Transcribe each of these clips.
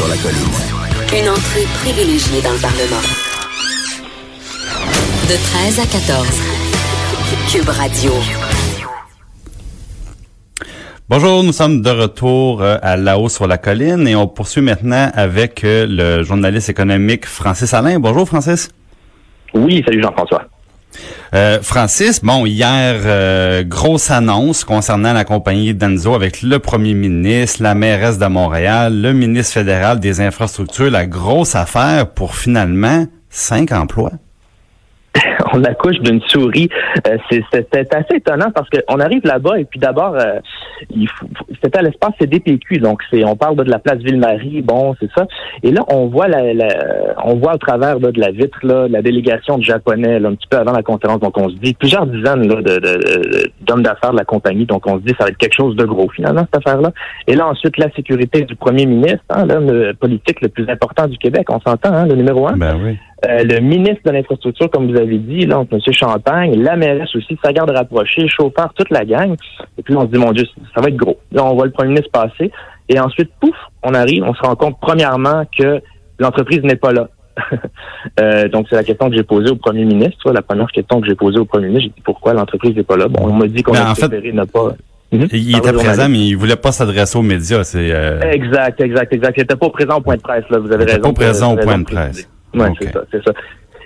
Sur la colline. Une entrée privilégiée dans le Parlement. De 13 à 14. Cube Radio. Bonjour, nous sommes de retour euh, à La Haut sur la colline et on poursuit maintenant avec euh, le journaliste économique Francis Alain. Bonjour Francis. Oui, salut Jean-François. Euh, Francis, bon, hier, euh, grosse annonce concernant la compagnie Denzo avec le premier ministre, la mairesse de Montréal, le ministre fédéral des infrastructures, la grosse affaire pour finalement cinq emplois. On accouche d'une souris. Euh, c'est- assez étonnant parce qu'on arrive là-bas et puis d'abord, euh, c'était à l'espace CDPQ, donc c'est on parle de la place Ville-Marie, bon, c'est ça. Et là, on voit la, la- on voit au travers là, de la vitre là, la délégation de Japonais là, un petit peu avant la conférence. Donc on se dit plusieurs dizaines là, de- d'hommes d'affaires de la compagnie. Donc on se dit ça va être quelque chose de gros finalement cette affaire-là. Et là ensuite la sécurité du premier ministre, hein, l'homme politique le plus important du Québec, on s'entend, hein, le numéro un. Ben oui. Euh, le ministre de l'Infrastructure, comme vous avez dit, là, donc, M. Champagne, la mairesse aussi, sa garde rapprochée, le chauffeur, toute la gang. Et puis, on se dit, mon Dieu, ça va être gros. Là, on voit le premier ministre passer. Et ensuite, pouf, on arrive, on se rend compte, premièrement, que l'entreprise n'est pas là. Euh, donc, c'est la question que j'ai posée au premier ministre. La première question que j'ai posée au premier ministre, j'ai dit, pourquoi l'entreprise n'est pas là? Bon, on m'a dit qu'on a préféré ne pas... Mhm. Il était présent, mais il voulait pas s'adresser aux médias. C'est euh, Exact, exact, exact. Il n'était pas présent au point de presse, là. Vous avez Il raison. pas présent au point de presse. Ok. c'est ça, c'est ça.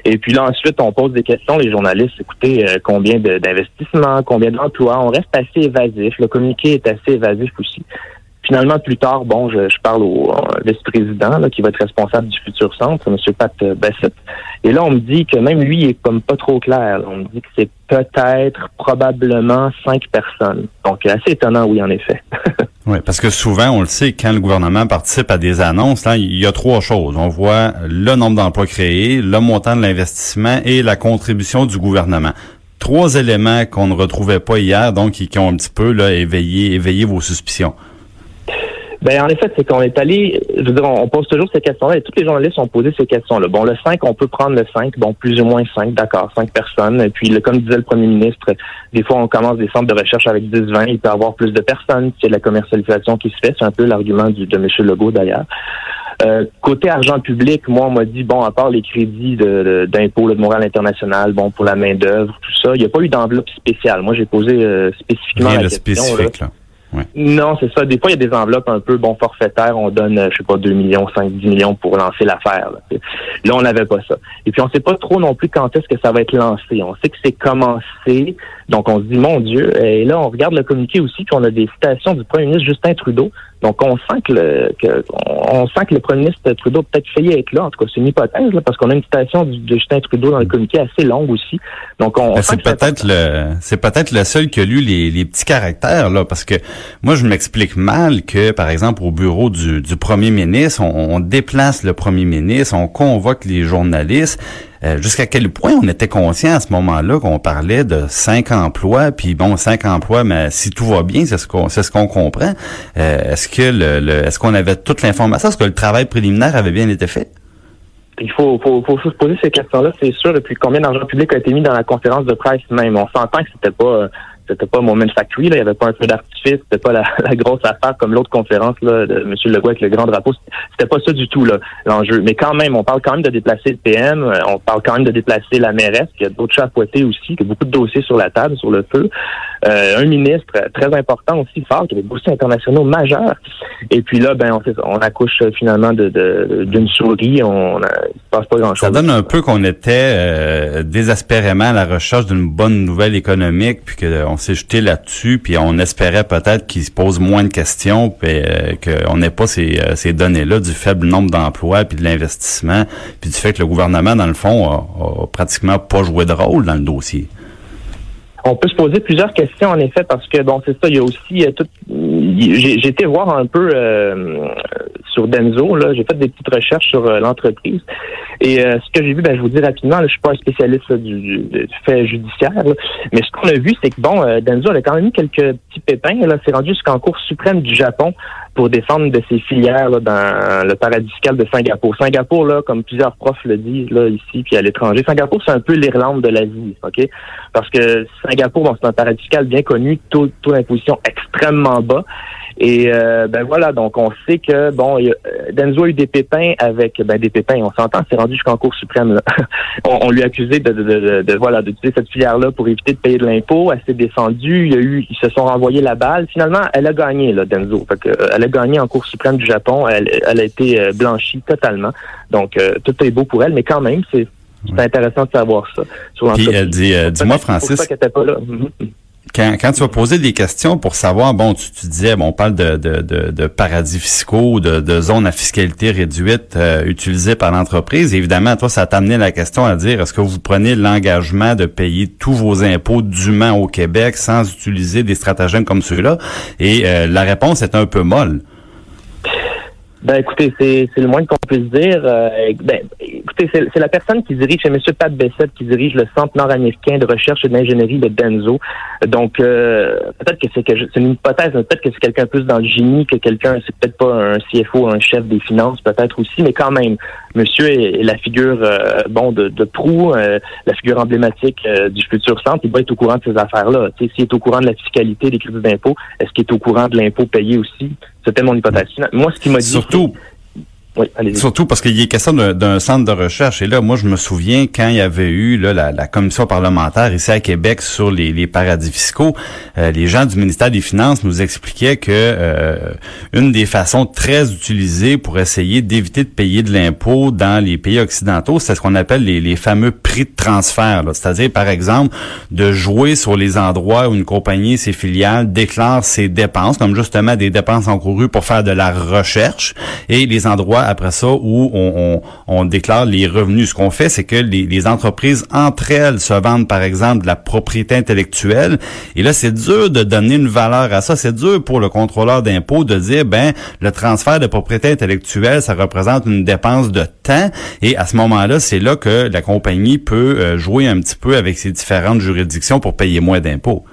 Et puis là, ensuite, on pose des questions, les journalistes, écoutez, euh, combien de- d'investissements, combien d'emplois, on reste assez évasif, le communiqué est assez évasif aussi. Finalement, plus tard, bon, je, je parle au vice-président qui va être responsable du futur centre, M. Pat euh, Bassett. Et là, on me dit que même lui il est comme pas trop clair. On me dit que c'est peut-être, probablement cinq personnes. Donc, assez étonnant, oui, en effet. Oui, parce que souvent, on le sait, quand le gouvernement participe à des annonces, là, il y a trois choses. On voit le nombre d'emplois créés, le montant de l'investissement et la contribution du gouvernement. Trois éléments qu'on ne retrouvait pas hier, donc qui, qui ont un petit peu là, éveillé, éveillé vos suspicions. Ben, en effet, c'est qu'on est allé, je veux dire, on, pose toujours ces questions-là et tous les journalistes ont posé ces questions-là. Bon, le 5, on peut prendre le 5, bon, plus ou moins 5, d'accord, 5 personnes. Et puis, le, comme disait le premier ministre, des fois, on commence des centres de recherche avec 10, 20, il peut y avoir plus de personnes, c'est de la commercialisation qui se fait. C'est un peu l'argument du- de M. Legault, d'ailleurs. Euh, côté argent public, moi, on m'a dit, bon, à part les crédits de- de- d'impôt là, de Montréal International, bon, pour la main-d'œuvre, tout ça, il n'y a pas eu d'enveloppe spéciale. Moi, j'ai posé euh, spécifiquement la question. là. spécifique, Non, c'est ça. Des fois, il y a des enveloppes un peu bon forfaitaires. On donne, euh, je sais pas, 2 millions, 5, 10 millions pour lancer l'affaire. Là, Là, on n'avait pas ça. Et puis, on sait pas trop non plus quand est-ce que ça va être lancé. On sait que c'est commencé. Donc, on se dit, mon Dieu. Et là, on regarde le communiqué aussi, puis on a des citations du premier ministre Justin Trudeau. Donc, on sent que le, que, on sent que le premier ministre Trudeau peut-être failli être là. En tout cas, c'est une hypothèse, là, parce qu'on a une citation du- de Justin Trudeau dans le communiqué assez longue aussi. Donc, on, on Ben, c'est peut-être le c'est peut-être le seul qui a lu les, les petits caractères là parce que moi je m'explique mal que par exemple au bureau du, du premier ministre on, on déplace le premier ministre on convoque les journalistes Euh, jusqu'à quel point on était conscient à ce moment-là qu'on parlait de cinq emplois puis bon cinq emplois mais si tout va bien c'est ce qu'on c'est ce qu'on comprend Euh, est-ce que le, le- est-ce qu'on avait toute l'information? Est-ce que le travail préliminaire avait bien été fait? Il faut, faut, faut se poser ces questions-là, c'est sûr. Et puis, combien d'argent public a été mis dans la conférence de presse même? On s'entend que c'était pas, euh, c'était pas Moment Factory, là. Il y avait pas un feu d'artifice, c'était pas la, la grosse affaire comme l'autre conférence, là, de M. Legault avec le grand drapeau. C'était pas ça du tout, là, l'enjeu. Mais quand même, on parle quand même de déplacer le PM, euh, on parle quand même de déplacer la mairesse, qu'il y a d'autres chats à aussi, qu'il y a beaucoup de dossiers sur la table, sur le feu. Euh, un ministre euh, très important aussi, fort, qui a des dossiers internationaux majeurs. Et puis là, ben, on, on accouche euh, finalement de, de- d'une souris. On, il se passe pas grand-chose. Ça donne un peu qu'on était euh, désespérément à la recherche d'une bonne nouvelle économique, puis qu'on s'est jeté là-dessus, puis on espérait peut-être qu'il se pose moins de questions, puis euh, qu'on n'ait pas ces, euh, ces données-là du faible nombre d'emplois, puis de l'investissement, puis du fait que le gouvernement, dans le fond, a, a pratiquement pas joué de rôle dans le dossier. On peut se poser plusieurs questions en effet parce que bon c'est ça, il y a aussi euh, tout. J'ai été voir un peu euh, sur Denzo là, j'ai fait des petites recherches sur euh, l'entreprise et ce que j'ai vu, ben je vous dis rapidement, là, je suis pas un spécialiste là, du, du- fait judiciaire, mais ce qu'on a vu c'est que bon Denzo elle a quand même eu quelques petits pépins. Là, c'est rendu jusqu'en Cour suprême du Japon pour défendre de ses filières dans le paradis fiscal de Singapour. Singapour là, comme plusieurs profs le disent là ici puis à l'étranger, Singapour c'est un peu l'Irlande de l'Asie, ok? Parce que Singapour, bon, c'est un paradis fiscal bien connu, taux d'imposition extrêmement bas. Et euh, ben voilà, donc on sait que bon, euh, Denzo a eu des pépins avec ben des pépins, on s'entend, c'est rendu jusqu'en Cour suprême. là. on, on lui a accusé de, de, de, de- voilà d'utiliser cette filière-là pour éviter de payer de l'impôt. Elle s'est descendue, il y a eu, ils se sont renvoyés la balle. Finalement, elle a gagné là, Denzo. Fait que, euh, elle a gagné en Cour suprême du Japon. Elle, elle a été euh, blanchie totalement. Donc euh, tout est beau pour elle, mais quand même, c'est c'est intéressant de savoir ça sur Puis, l'entreprise. euh, dis, euh, dis-moi, pour Francis, ça qu'elle était pas là. Quand, quand tu vas poser des questions pour savoir, bon, tu, tu disais, bon, on parle de, de, de, de paradis fiscaux, de, de zones à fiscalité réduite euh, utilisées par l'entreprise. Évidemment, toi, ça t'a amené la question à dire, est-ce que vous prenez l'engagement de payer tous vos impôts dûment au Québec sans utiliser des stratagèmes comme ceux-là? Et euh, la réponse est un peu molle. Ben écoutez, c'est c'est le moins qu'on puisse dire. Euh, ben, écoutez, c'est la personne qui dirige, c'est M. Pat Bessette qui dirige le Centre nord-américain de recherche et d'ingénierie de Denzo. Donc euh, peut-être que c'est une hypothèse, peut-être que c'est quelqu'un plus dans le génie que quelqu'un, c'est peut-être pas un CFO, un chef des finances, peut-être aussi, mais quand même, Monsieur est, est la figure euh, bon de, de proue, euh, la figure emblématique euh, du futur centre. Il doit être au courant de ces affaires-là. S'il est au courant de la fiscalité, des crédits d'impôt, est-ce qu'il est au courant de l'impôt payé aussi? C'était mon hypothèse. Moi, ce qu'il m'a dit, Surtout, Surtout parce qu'il a question d'un- centre de recherche. Et là, moi, je me souviens quand il y avait eu là, la, commission parlementaire ici à Québec sur les, paradis fiscaux, euh, les gens du ministère des Finances nous expliquaient que euh, une des façons très utilisées pour essayer d'éviter de payer de l'impôt dans les pays occidentaux, c'est ce qu'on appelle les, fameux prix de transfert. C'est-à-dire, par exemple, de jouer sur les endroits où une compagnie, ses filiales, déclarent ses dépenses, comme justement des dépenses encourues pour faire de la recherche, et les endroits après ça où on, déclare les revenus. Ce qu'on fait, c'est que les, entreprises entre elles se vendent, par exemple, de la propriété intellectuelle. Et là, c'est dur de donner une valeur à ça. C'est dur pour le contrôleur d'impôt de dire, ben, le transfert de propriété intellectuelle, ça représente une dépense de temps. Et à ce moment-là, c'est là que la compagnie peut euh, jouer un petit peu avec ses différentes juridictions pour payer moins d'impôts.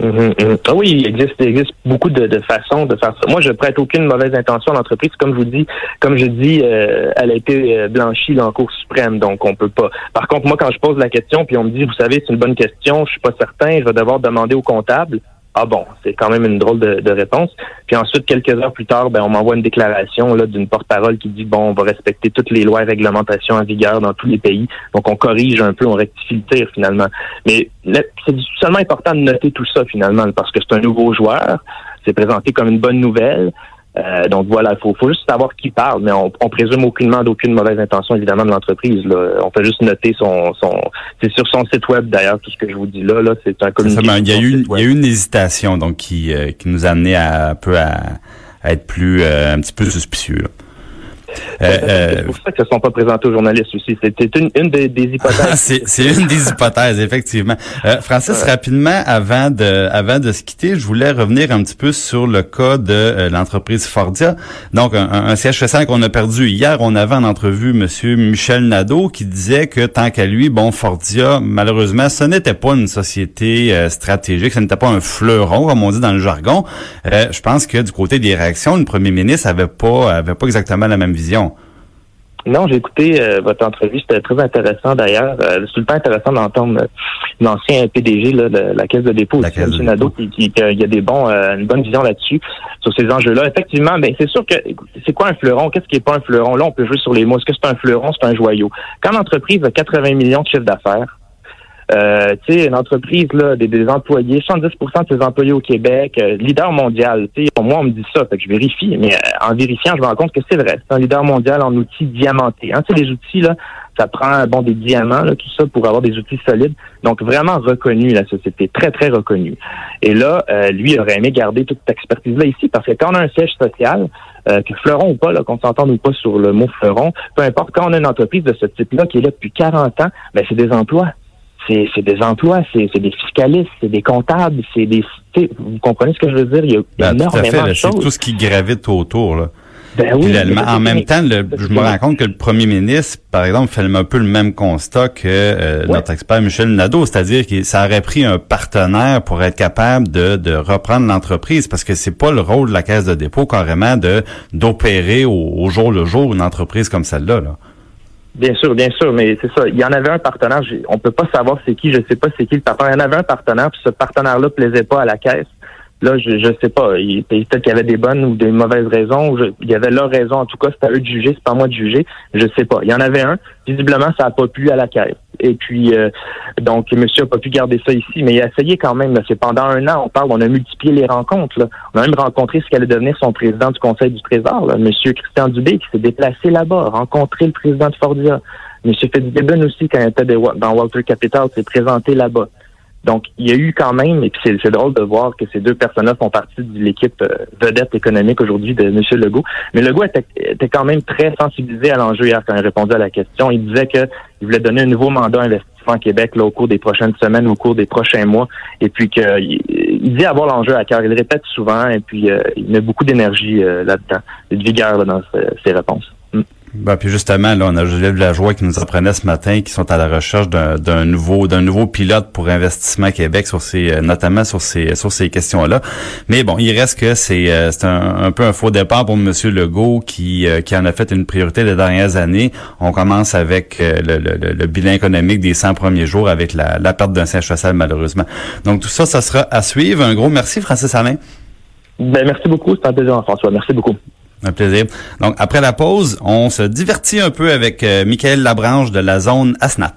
Mhm, mhm. Ah oui, il existe, il existe beaucoup de, de façons de faire ça. Moi, je prête aucune mauvaise intention à l'entreprise. Comme je vous dis, comme je dis, euh, elle a été euh, blanchie là, en Cour suprême, donc on peut pas. Par contre, moi, quand je pose la question, puis on me dit, vous savez, c'est une bonne question, je suis pas certain, je vais devoir demander au comptable. Ah bon, c'est quand même une drôle de, réponse. Puis ensuite, quelques heures plus tard, ben, on m'envoie une déclaration là d'une porte-parole qui dit bon, on va respecter toutes les lois et réglementations en vigueur dans tous les pays. Donc on corrige un peu, on rectifie le tir finalement. Mais c'est seulement important de noter tout ça finalement parce que c'est un nouveau joueur. C'est présenté comme une bonne nouvelle. Euh, donc voilà, il faut, faut juste savoir qui parle, mais on, on présume aucunement d'aucune mauvaise intention évidemment de l'entreprise. On peut juste noter son, son c'est sur son site web d'ailleurs tout ce que je vous dis là. Là, c'est un communiqué. il y a eu, site il y a web. eu une hésitation donc qui, euh, qui nous a amené à, un peu à, à être plus euh, un petit peu suspicieux. là. Euh, C'est euh, pour ça que ne sont pas présentés aux journalistes aussi. C'était une, une des, des hypothèses. c'est une des hypothèses, effectivement. Euh, Francis, rapidement, avant de, avant de se quitter, je voulais revenir un petit peu sur le cas de l'entreprise Fordia. Donc, un, un siège social qu'on a perdu hier. On avait en entrevue Monsieur Michel Nadeau qui disait que tant qu'à lui, bon, Fordia, malheureusement, ce n'était pas une société euh, stratégique, ce n'était pas un fleuron, comme on dit dans le jargon. Euh, je pense que du côté des réactions, le premier ministre avait pas, avait pas exactement la même vision. Non, j'ai écouté euh, votre entrevue, c'était très intéressant d'ailleurs. Euh, c'est tout le temps intéressant d'entendre euh, l'ancien PDG là, de la Caisse de dépôt, La Caisse de qui, qui, qui a- il y a des bons, euh, une bonne vision là-dessus, sur ces enjeux-là. Effectivement, ben c'est sûr que c'est quoi un fleuron? Qu'est-ce qui est pas un fleuron? Là, on peut jouer sur les mots. Est-ce que c'est un fleuron? C'est un joyau? Quand l'entreprise a 80 millions de chiffre d'affaires, euh, tu sais, une entreprise, là, des, des employés, 70% de ses employés au Québec, euh, leader mondial. Tu moi, on me dit ça, fait que je vérifie, mais euh, en vérifiant, je me rends compte que c'est vrai. C'est un leader mondial en outils diamantés. Hein, tu sais, les outils, là, ça prend, bon, des diamants, là, tout ça, pour avoir des outils solides. Donc, vraiment reconnu, la société, très, très reconnue. Et là, euh, lui aurait aimé garder toute cette expertise-là ici, parce que quand on a un siège social, euh, que fleuron ou pas, qu'on s'entende ou pas sur le mot fleuron, peu importe, quand on a une entreprise de ce type-là qui est là depuis 40 ans, ben, c'est des emplois c'est des emplois, c'est des fiscalistes, c'est des comptables, c'est des... Vous comprenez ce que je veux dire? Il y a ben, énormément de choses. C'est tout ce qui gravite autour. Là. Ben oui, en même temps, je me rends compte que le premier ministre, par exemple, fait un peu le même constat que euh, notre expert Michel Nadeau, c'est-à-dire que ça aurait pris un partenaire pour être capable de, de reprendre l'entreprise, parce que c'est pas le rôle de la caisse de dépôt carrément de d'opérer au, jour le jour une entreprise comme celle-là. Là. Bien sûr, bien sûr, mais c'est ça. Il y en avait un partenaire. On peut pas savoir c'est qui. Je sais pas c'est qui le partenaire. Il y en avait un partenaire, puis ce partenaire-là plaisait pas à la caisse. Là, je je sais pas. Peut-être qu'il y avait des bonnes ou des mauvaises raisons. il y avait leur raison. En tout cas, c'est à eux de juger. C'est pas à moi de juger. Je sais pas. Il y en avait un. Visiblement, ça a pas plu à la caisse. Et puis, euh, donc, monsieur a pas pu garder ça ici, mais il a essayé quand même. C'est pendant un an, on parle, on a multiplié les rencontres. Là. On a même rencontré ce qu'allait devenir son président du Conseil du Trésor, là, monsieur Christian Dubé, qui s'est déplacé là-bas, rencontré le président de Fordia. Monsieur Fitzgibbon aussi, quand il était dans Walter Capital, s'est présenté là-bas. Donc, il y a eu quand même, et puis c'est drôle de voir que ces deux personnes-là font partie de l'équipe euh, vedette économique aujourd'hui de M. Legault. Mais Legault était, quand même très sensibilisé à l'enjeu hier quand il répondait à la question. Il disait qu'il voulait donner un nouveau mandat investissement Québec là, au cours des prochaines semaines, au cours des prochains mois, et puis qu'il il dit avoir l'enjeu à cœur. Il le répète souvent, et puis euh, il met beaucoup d'énergie euh, là-dedans, de vigueur dans ses réponses. Ben, puis justement, là, on a la joie qui nous apprenait ce matin qui sont à la recherche d'un nouveau d'un nouveau pilote pour Investissement Québec sur ces euh, notamment sur ces sur ces questions-là. Mais bon, il reste que c'est euh, c'est un, peu un faux départ pour M. Legault qui euh, qui en a fait une priorité les dernières années. On commence avec le, le, bilan économique des 100 premiers jours avec la, la perte d'un siège social malheureusement. Donc tout ça, ça sera à suivre. Un gros merci, Francis Alain. Ben, merci beaucoup, c'est un plaisir, François. Merci beaucoup. Un plaisir. Donc, après la pause, on se divertit un peu avec euh, Michael Labranche de la zone ASNAT.